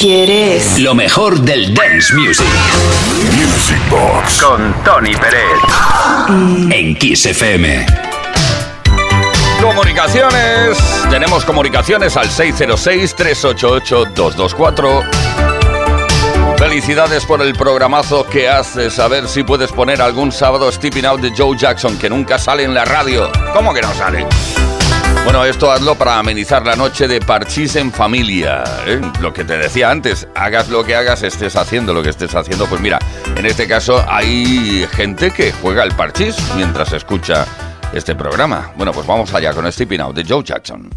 ¿Quieres? Lo mejor del dance music. Music Box. Con Tony Pérez. En Kiss FM. Comunicaciones. Tenemos comunicaciones al 606-388-224. Felicidades por el programazo que haces. A ver si puedes poner algún sábado Stepping Out de Joe Jackson, que nunca sale en la radio. ¿Cómo que no sale? Bueno, esto hazlo para amenizar la noche de parchís en familia. ¿eh? Lo que te decía antes, hagas lo que hagas, estés haciendo lo que estés haciendo. Pues mira, en este caso hay gente que juega el parchís mientras escucha este programa. Bueno, pues vamos allá con Stepping Out de Joe Jackson.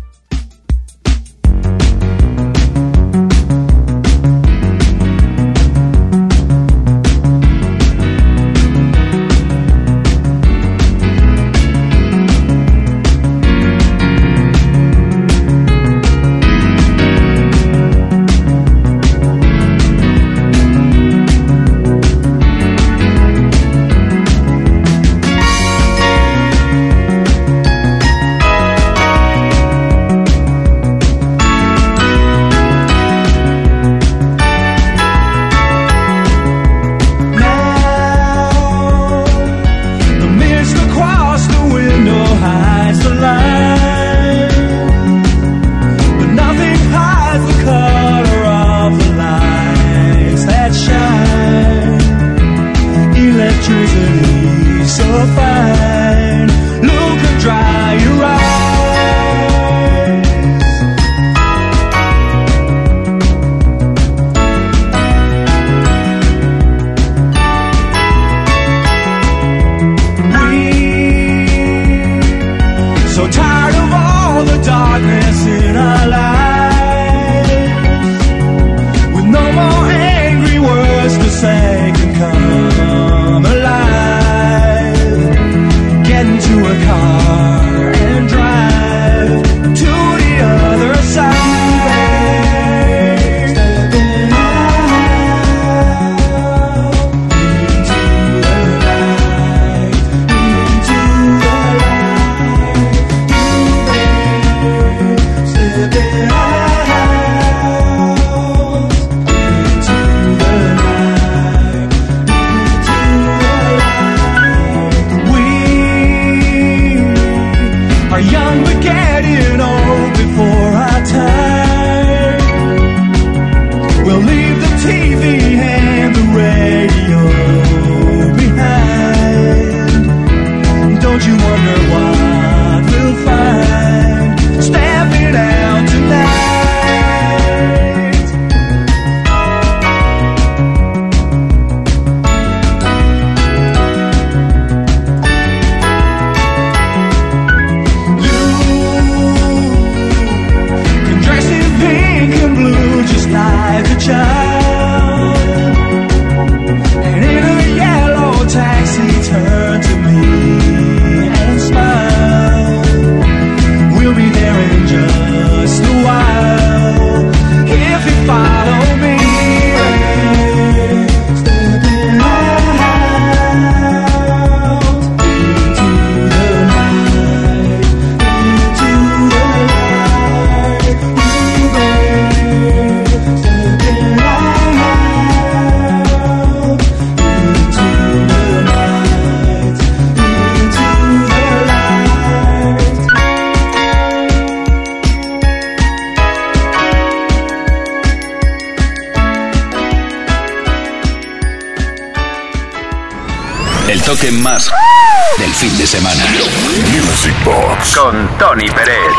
Con Tony Pérez.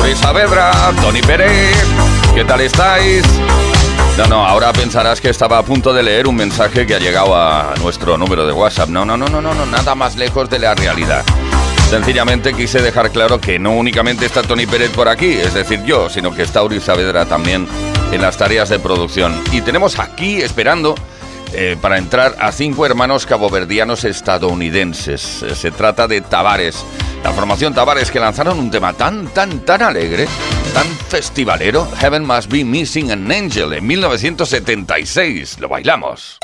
Uri Saavedra, Tony Pérez. ¿Qué tal estáis? No, no, ahora pensarás que estaba a punto de leer un mensaje que ha llegado a nuestro número de WhatsApp. No, no, no, no, no, no nada más lejos de la realidad. Sencillamente quise dejar claro que no únicamente está Tony Pérez por aquí, es decir, yo, sino que está Uri Saavedra también en las tareas de producción. Y tenemos aquí esperando eh, para entrar a cinco hermanos caboverdianos estadounidenses. Eh, se trata de Tavares, la formación Tavares que lanzaron un tema tan, tan, tan alegre, tan festivalero, Heaven Must Be Missing an Angel, en 1976. Lo bailamos.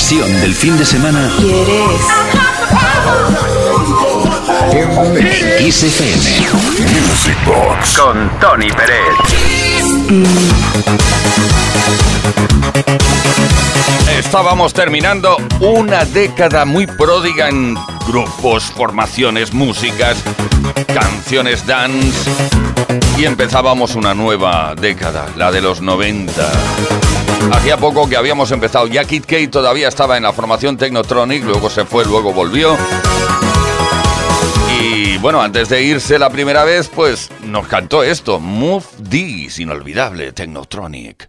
Pasión del fin de semana ¿Quieres? en Kiss FM. Music Box. Con Tony Pérez. Estábamos terminando una década muy pródiga en grupos, formaciones, músicas, canciones dance y empezábamos una nueva década, la de los 90. Hacía poco que habíamos empezado, ya Kid Kate todavía estaba en la formación Technotronic, luego se fue, luego volvió. Y bueno, antes de irse la primera vez, pues nos cantó esto, Move D's, inolvidable Technotronic.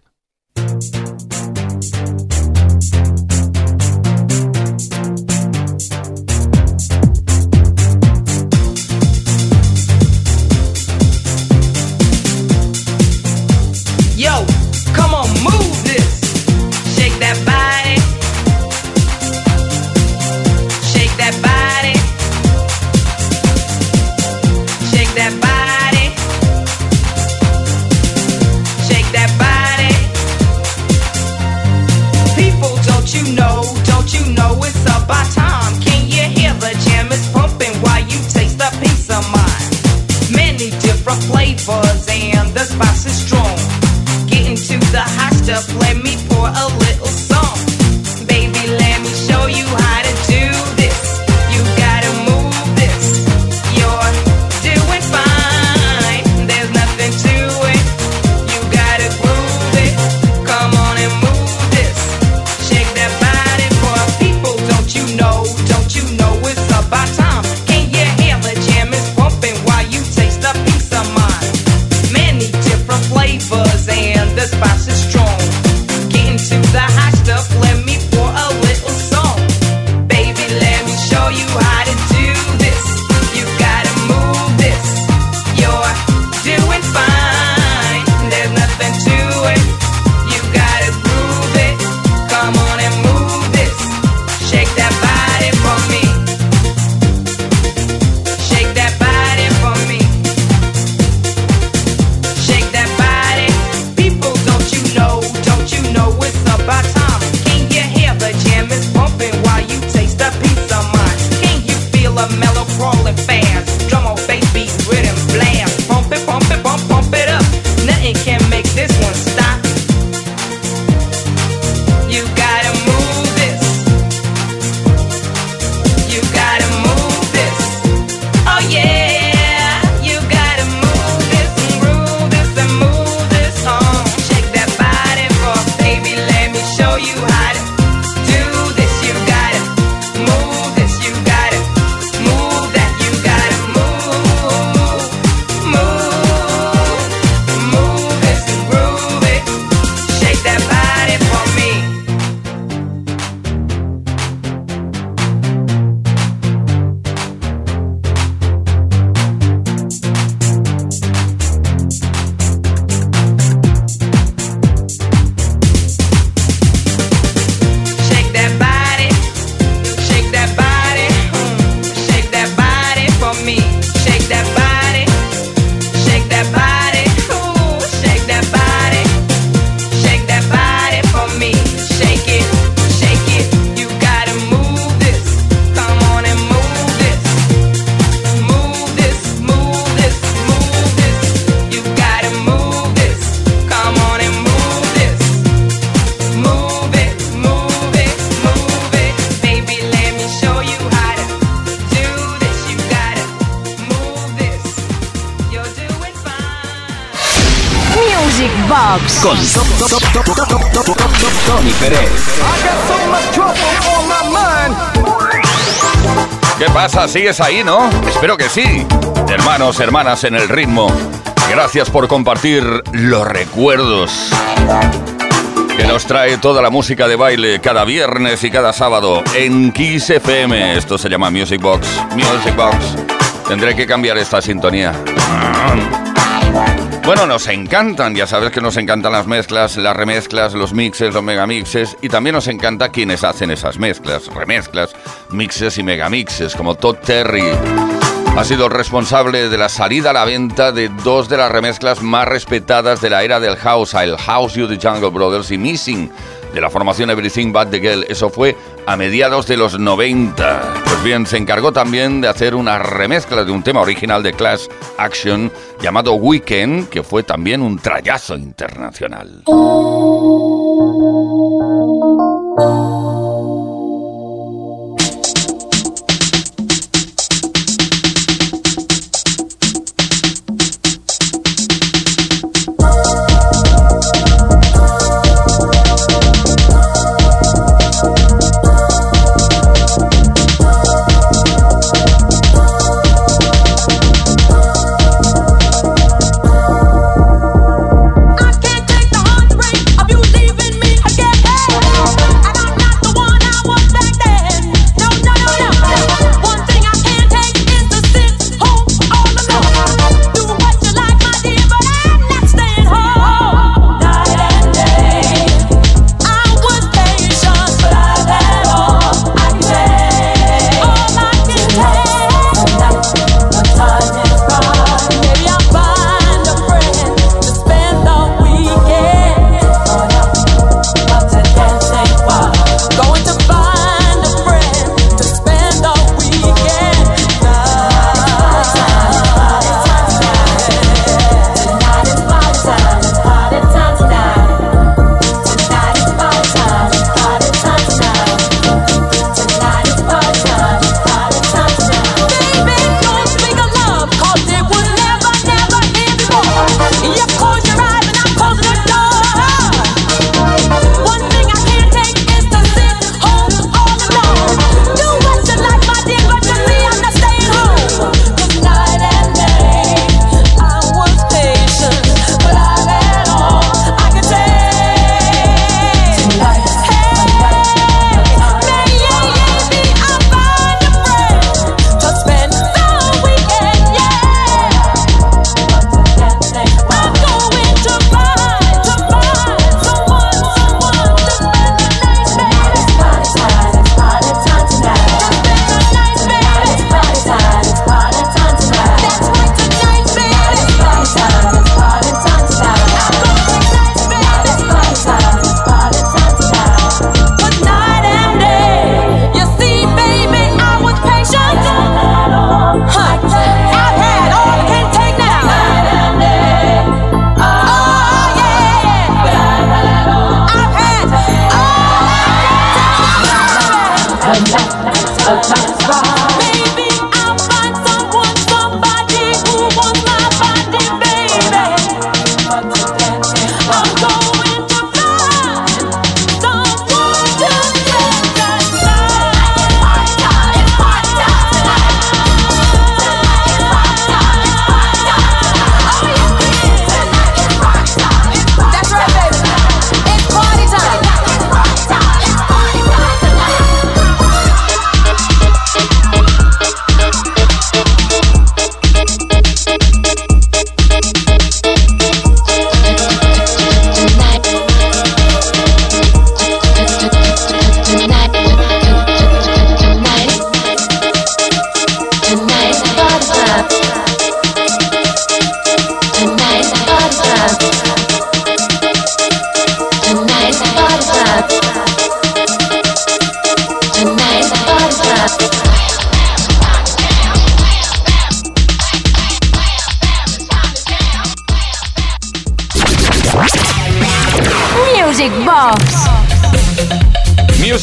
¿Sigues ahí, no? Espero que sí. Hermanos, hermanas en el ritmo, gracias por compartir los recuerdos que nos trae toda la música de baile cada viernes y cada sábado en Kiss FM. Esto se llama Music Box. Music Box. Tendré que cambiar esta sintonía. Bueno, nos encantan, ya sabes que nos encantan las mezclas, las remezclas, los mixes, los megamixes y también nos encanta quienes hacen esas mezclas, remezclas, mixes y megamixes, como Todd Terry. Ha sido responsable de la salida a la venta de dos de las remezclas más respetadas de la era del house, el House You the Jungle Brothers y Missing de la formación Everything But The Girl. Eso fue a mediados de los 90. Pues bien, se encargó también de hacer una remezcla de un tema original de Class Action llamado Weekend, que fue también un trayazo internacional. a nice, a nice vibe.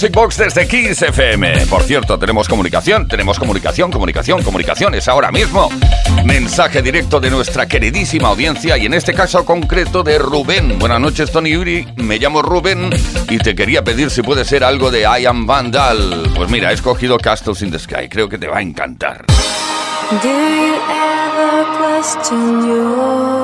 Box desde Kiss FM. Por cierto, tenemos comunicación, tenemos comunicación, comunicación, comunicación. Es ahora mismo. Mensaje directo de nuestra queridísima audiencia y en este caso concreto de Rubén. Buenas noches, Tony Uri. Me llamo Rubén y te quería pedir si puede ser algo de I Am Vandal. Pues mira, he escogido Castles in the Sky. Creo que te va a encantar. Do you ever question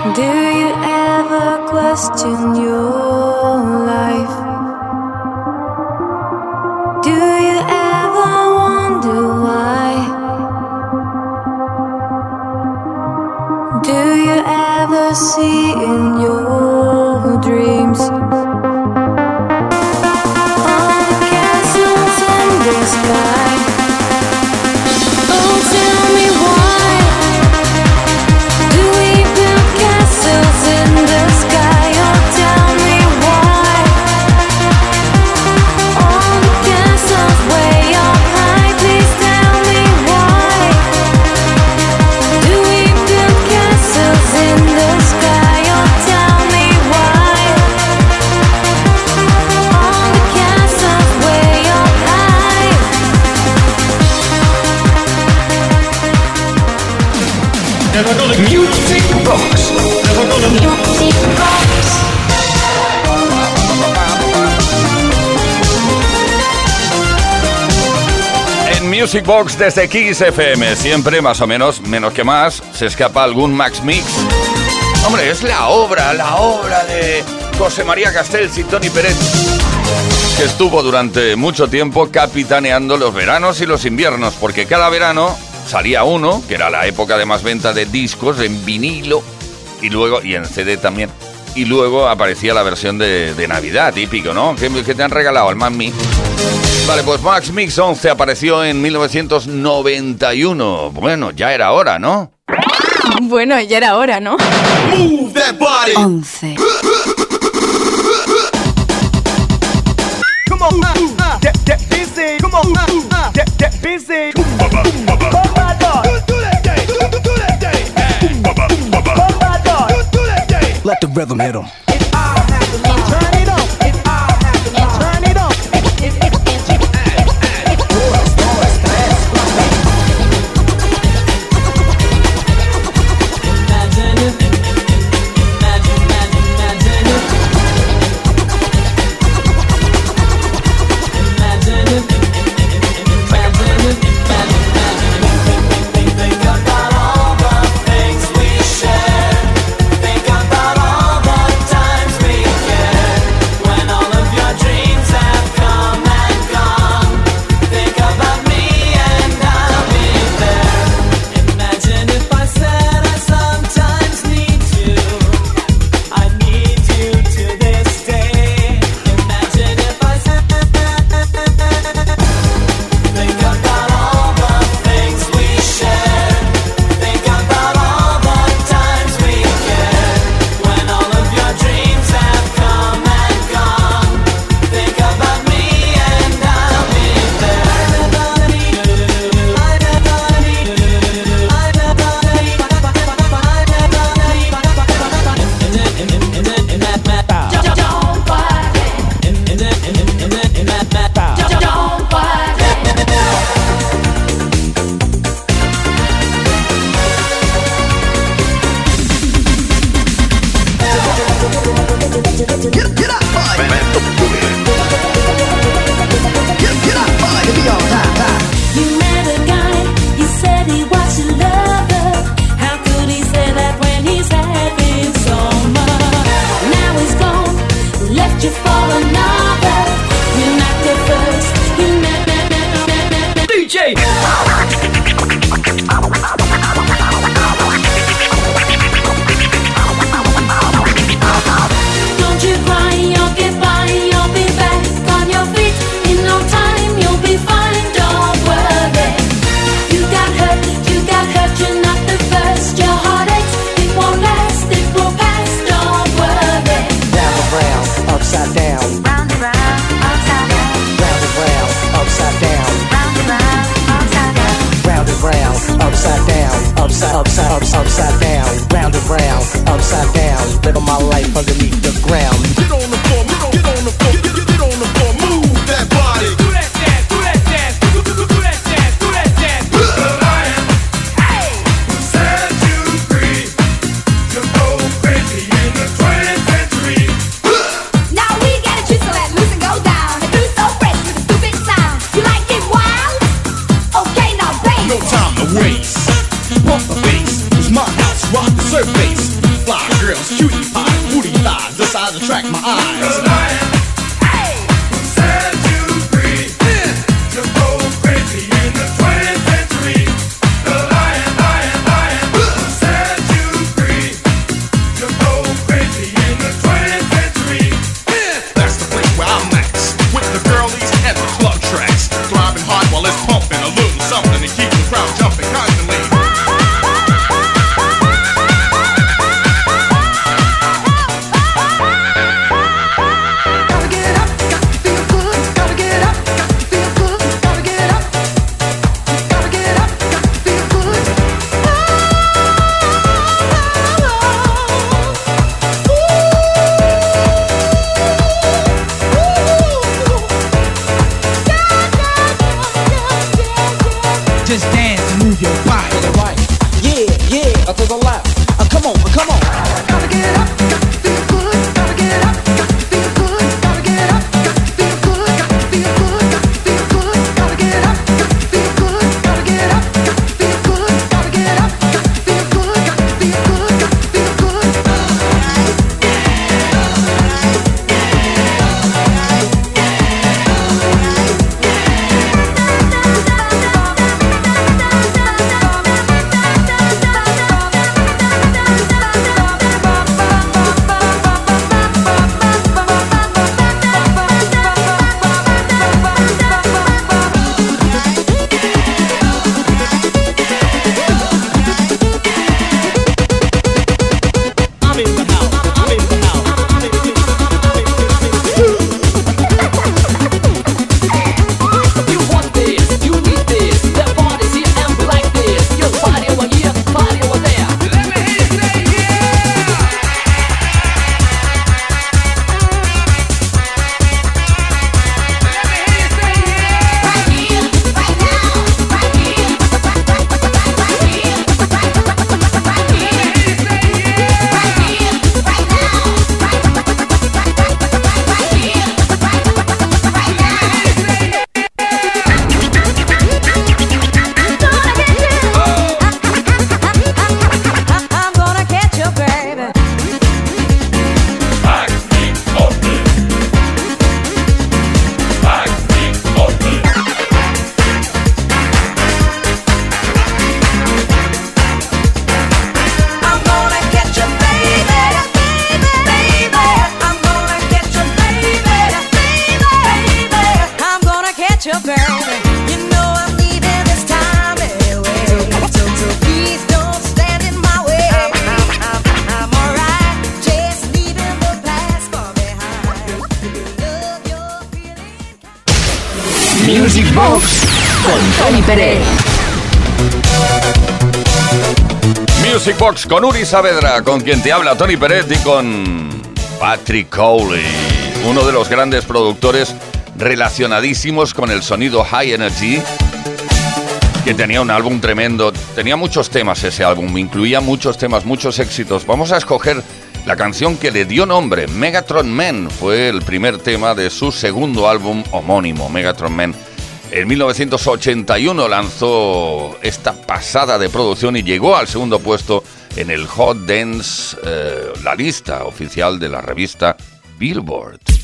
Do you ever question your life? Music Box desde Kiss FM. Siempre, más o menos, menos que más, se escapa algún Max Mix. Hombre, es la obra, la obra de José María Castells y Tony Pérez, que estuvo durante mucho tiempo capitaneando los veranos y los inviernos, porque cada verano salía uno, que era la época de más venta de discos en vinilo y luego, y en CD también. Y luego aparecía la versión de, Navidad, típico, ¿no? ¿Qué, ¿Qué, te han regalado? El Mami. Vale, pues Max Mix 11 apareció en 1991. Bueno, ya era hora, ¿no? Bueno, ya era hora, ¿no? Move that body. 11. Come on, uh, get, get busy. Come on, uh, get, get busy. Let the rhythm hit 'em. cutie pie. Booty thighs, the size attract my eyes. Con Uri Saavedra, con quien te habla Tony Peret y con Patrick Cowley, uno de los grandes productores relacionadísimos con el sonido High Energy, que tenía un álbum tremendo, tenía muchos temas ese álbum, incluía muchos temas, muchos éxitos. Vamos a escoger la canción que le dio nombre, Megatron Man, fue el primer tema de su segundo álbum homónimo, Megatron Man. En 1981 lanzó esta pasada de producción y llegó al segundo puesto en el Hot Dance, eh, la lista oficial de la revista Billboard.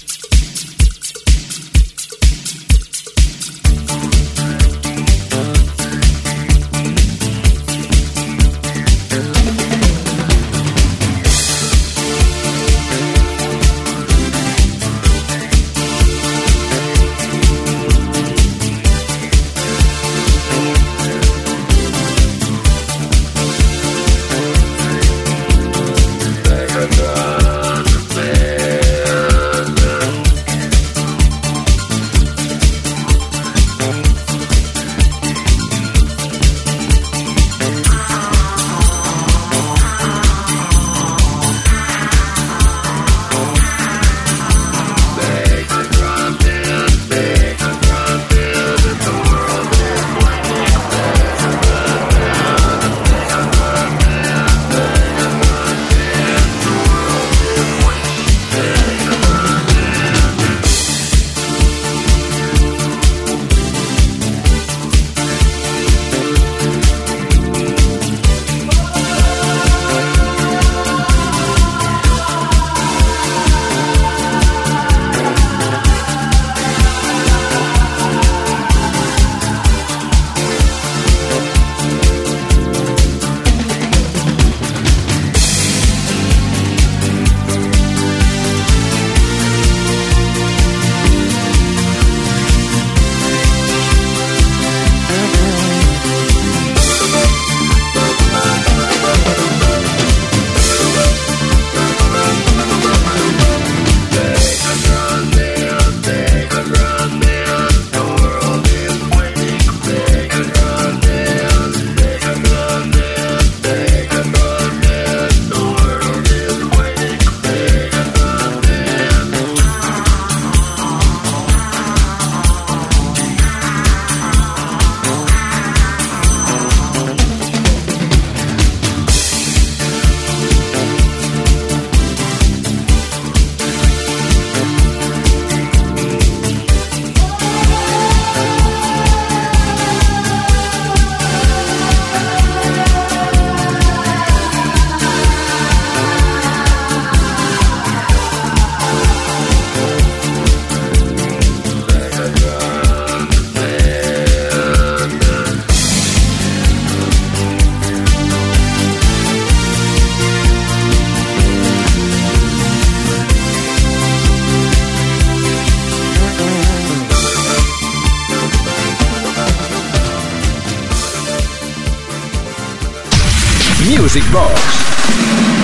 Music Box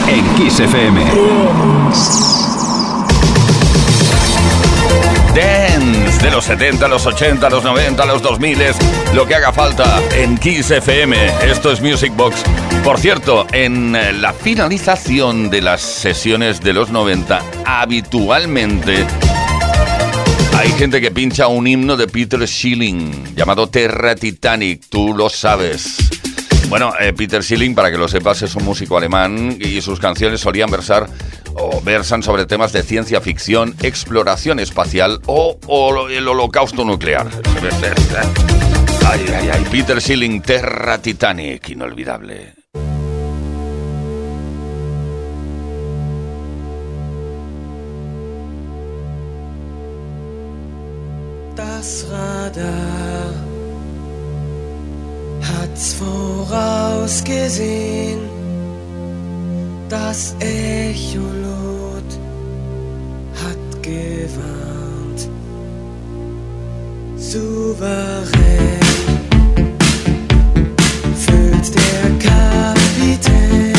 en Kiss FM. Dance de los 70, los 80, los 90, los 2000, lo que haga falta en Kiss FM. Esto es Music Box. Por cierto, en eh, la finalización de las sesiones de los 90, habitualmente hay gente que pincha un himno de Peter Schilling llamado Terra Titanic, tú lo sabes. Bueno, eh, Peter Schilling, para que lo sepas, es un músico alemán y sus canciones solían versar o versan sobre temas de ciencia ficción, exploración espacial o, el holocausto nuclear. Ay, ay, ay, Peter Schilling, Terra Titanic, inolvidable. Radar hat's vorausgesehen. Das Echolot hat gewarnt. Souverän füllt der Kapitän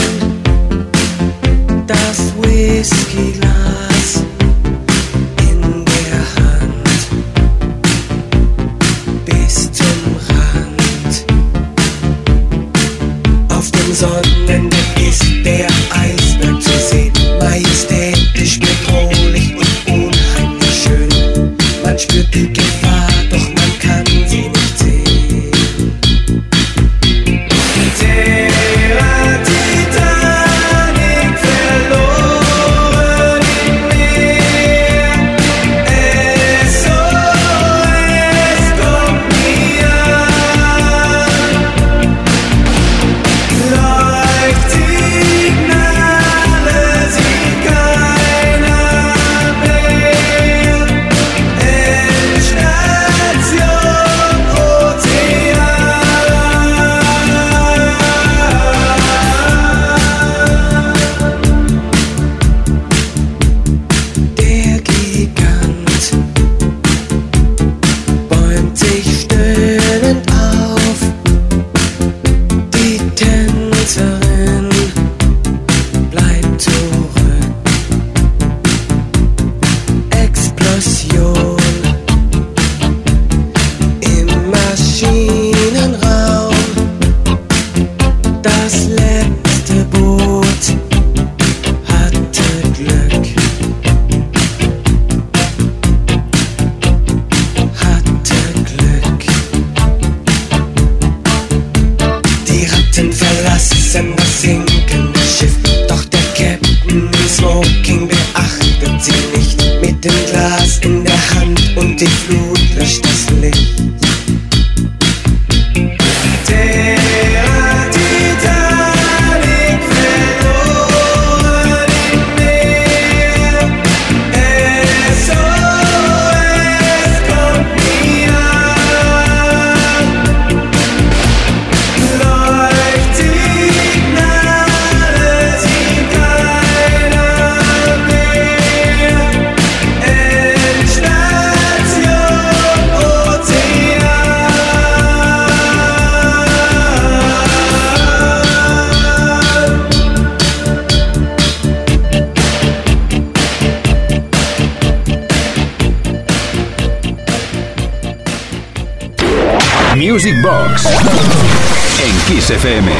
das Whiskyglas sun and the east they are FM.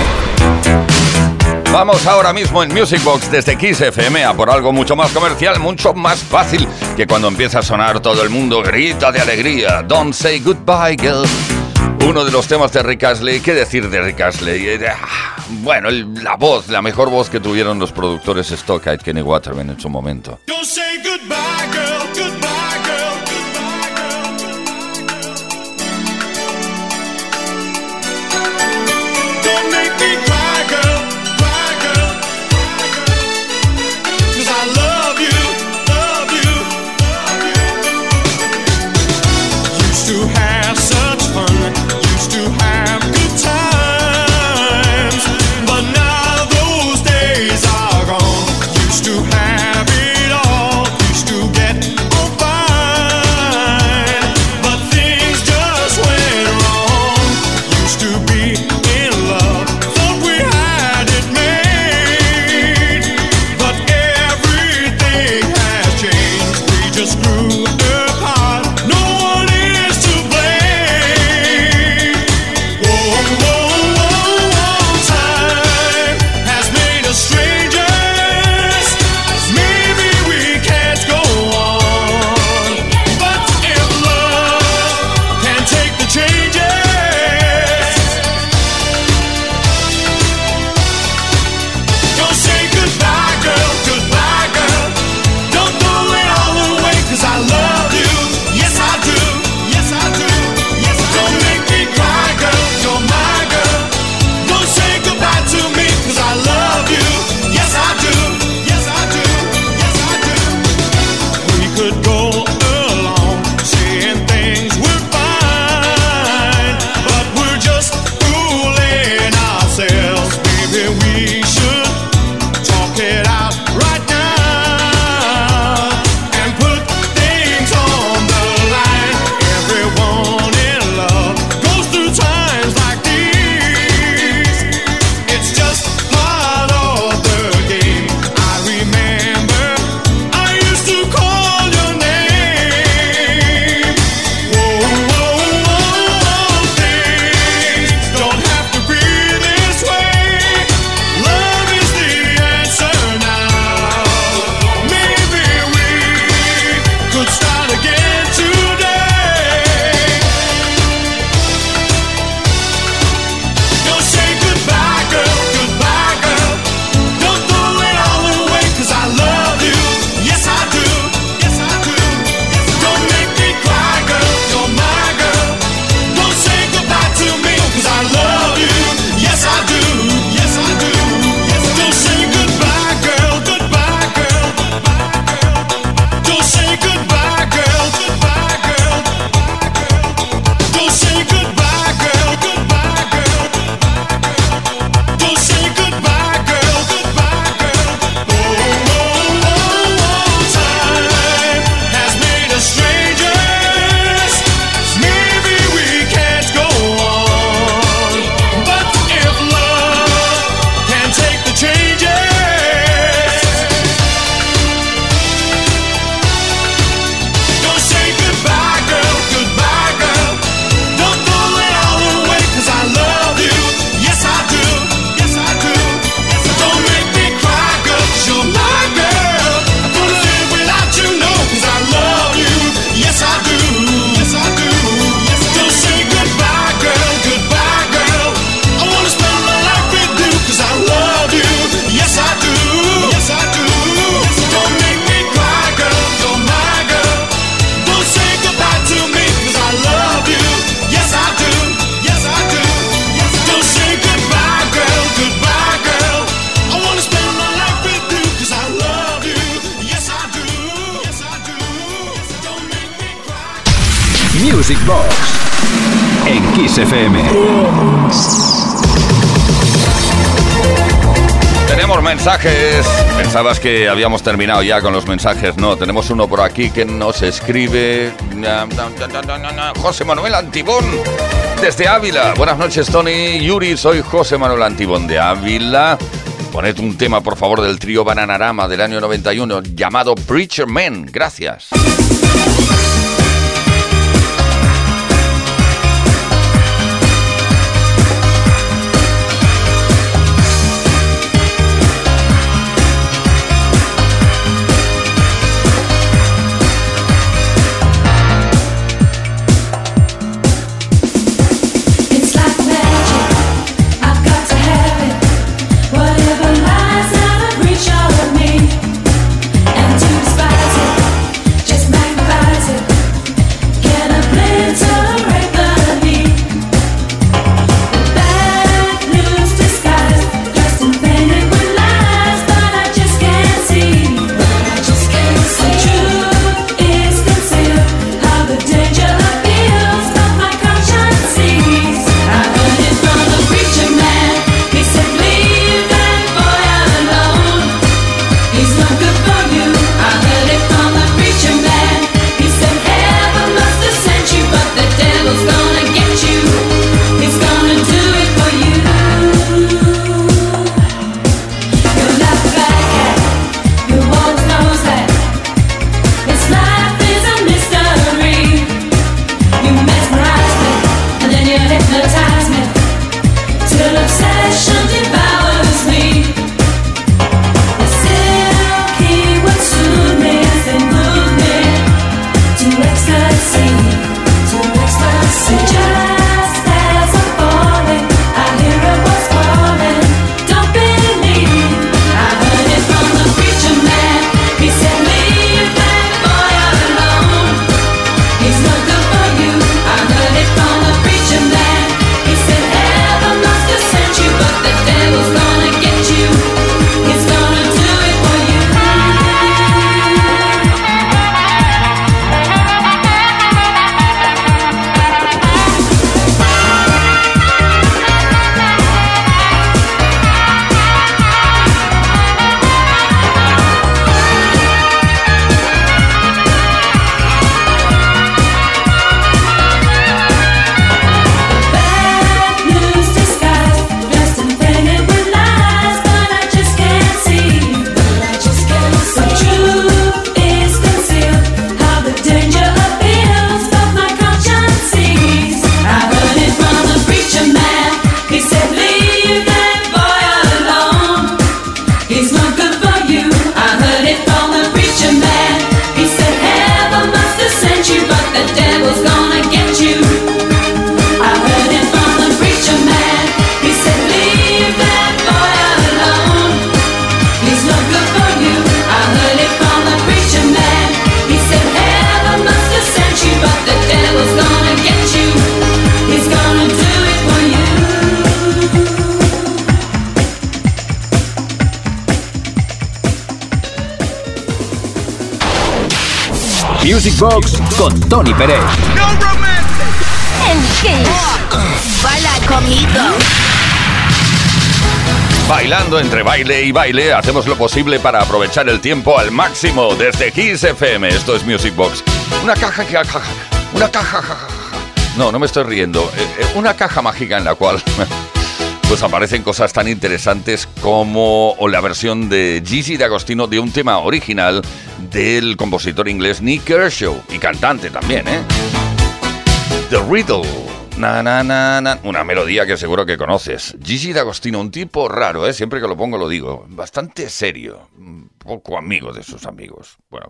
Vamos ahora mismo en Music Box desde Kiss FM a por algo mucho más comercial, mucho más fácil que cuando empieza a sonar todo el mundo grita de alegría. Don't say goodbye, girl. Uno de los temas de Rick Astley, ¿qué decir de Rick Astley? Eh, ah, bueno, la voz, la mejor voz que tuvieron los productores Stock Kenny Waterman en su momento. Don't say goodbye. Music en Kiss FM. Tenemos mensajes. Pensabas que habíamos terminado ya con los mensajes. No, tenemos uno por aquí que nos escribe José Manuel Antibón desde Ávila. Buenas noches, Tony. Yuri, soy José Manuel Antibón de Ávila. Poned un tema, por favor, del trío Bananarama del año 91 llamado Preacher Man. Gracias. Beatbox con Tony Pérez. No Baila conmigo. Bailando entre baile y baile, hacemos lo posible para aprovechar el tiempo al máximo desde Kiss FM. Esto es Music Box. Una caja que. Una caja. No, no me estoy riendo. Eh, eh, una caja mágica en la cual pues aparecen cosas tan interesantes como la versión de Gigi D'Agostino de un tema original del compositor inglés Nick Kershaw y cantante también, ¿eh? The Riddle. Na, na, na, na, Una melodía que seguro que conoces. Gigi D'Agostino, un tipo raro, ¿eh? siempre que lo pongo lo digo. Bastante serio. Poco amigo de sus amigos. Bueno.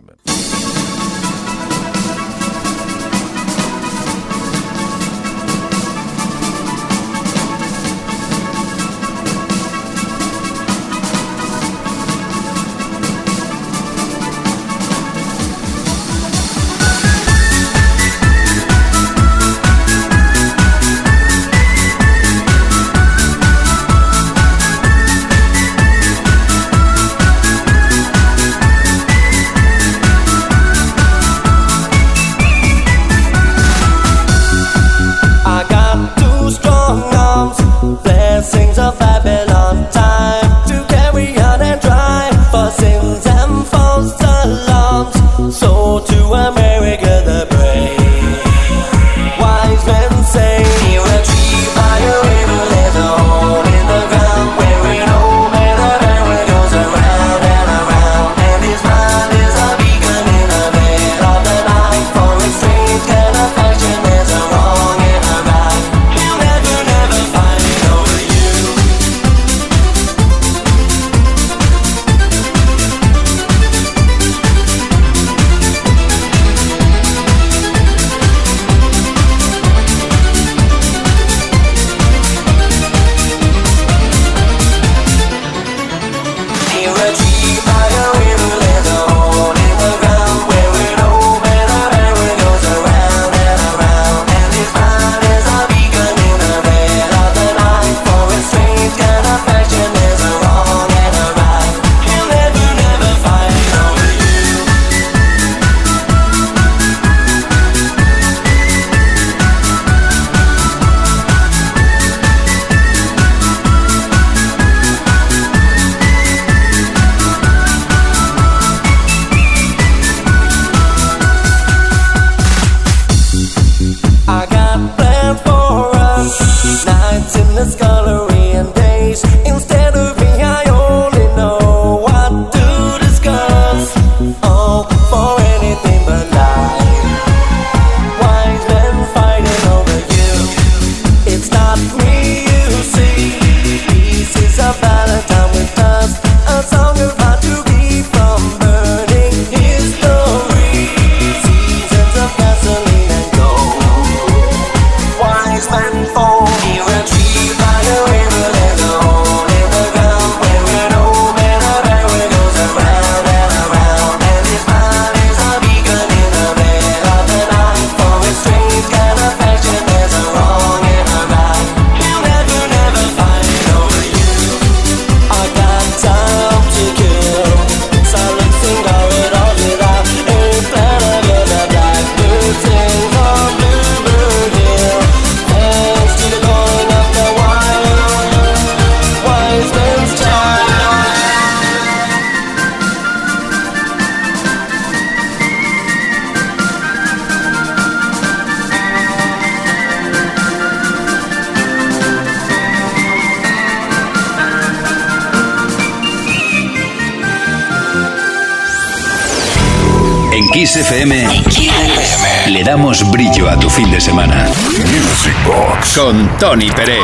Tony Peret.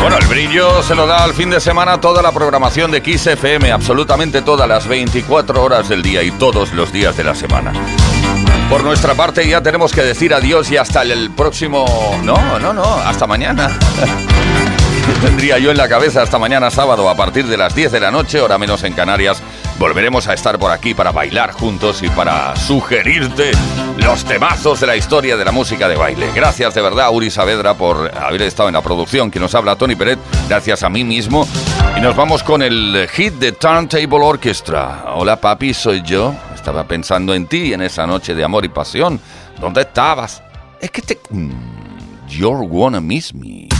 Bueno, el brillo se lo da al fin de semana toda la programación de Kiss FM, absolutamente todas las 24 horas del día y todos los días de la semana. Por nuestra parte ya tenemos que decir adiós y hasta el próximo... No, no, no, hasta mañana. Tendría yo en la cabeza hasta mañana sábado a partir de las 10 de la noche, hora menos en Canarias. Volveremos a estar por aquí para bailar juntos y para sugerirte los temazos de la historia de la música de baile. Gracias de verdad, Uri Saavedra, por haber estado en la producción. Quien nos habla, Tony Peret. Gracias a mí mismo. Y nos vamos con el hit de Turntable Orchestra. Hola, papi, soy yo. Estaba pensando en ti en esa noche de amor y pasión. ¿Dónde estabas? Es que te... Mm, You're gonna miss me.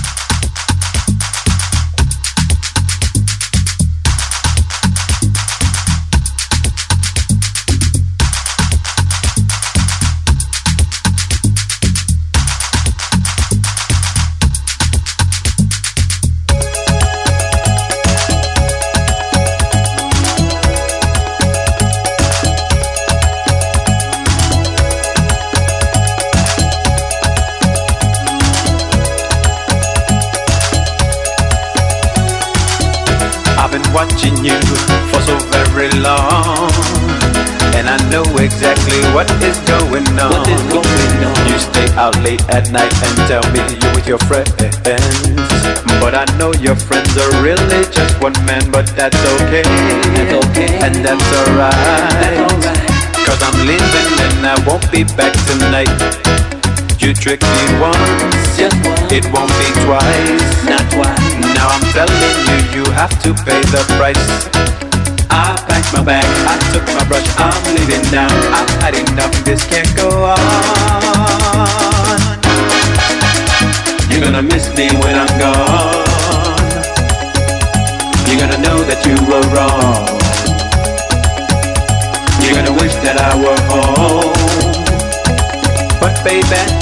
Watching you for so very long, and I know exactly what is going on. You stay out late at night and tell me you're with your friends, but I know your friends are really just one man, but that's okay, and that's alright. Cause I'm leaving and I won't be back tonight. You tricked me once, it won't be twice. Not twice. Now I'm telling you, you have to pay the price. I packed my bag, I took my brush, I'm leaving now. I've had enough, this can't go on. You're gonna miss me when I'm gone. You're gonna know that you were wrong. You're gonna wish that I were home. But baby,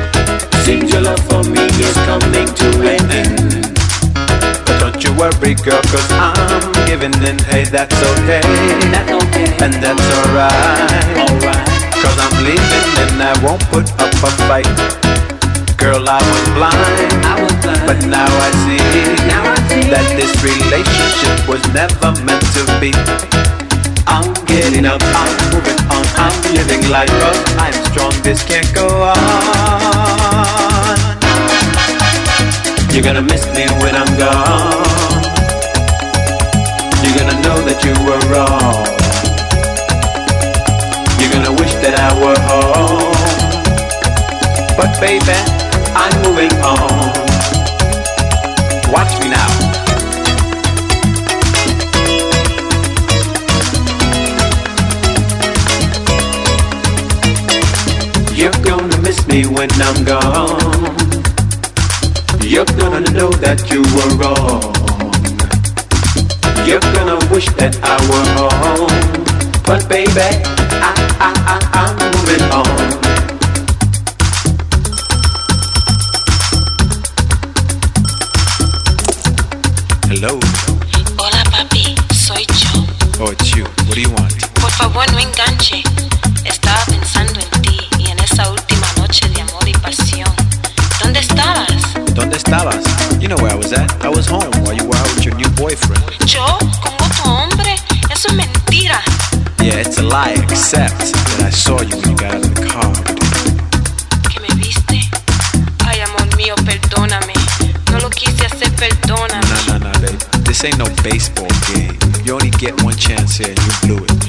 Seems your love for me is coming to an end. But don't you worry, girl, cause I'm giving in. Hey, that's okay. And that's alright. Cause I'm leaving and I won't put up a fight. Girl, I was blind, but now I see that this relationship was never meant to be. I'm getting up, I'm moving on, I'm living life, but I'm strong, this can't go on. You're gonna miss me when I'm gone. You're gonna know that you were wrong. You're gonna wish that I were home. But baby, I'm moving on. Watch me now. Me when I'm gone. You're gonna know that you were wrong. You're gonna wish that I were home. But baby, I, I, I, I'm moving on. Except that I saw you when you got out of the car ¿Que me viste? Ay, amor mío, perdóname. No lo quise hacer, perdóname. No, no, no, babe. This ain't no baseball game. You only get one chance here and you blew it.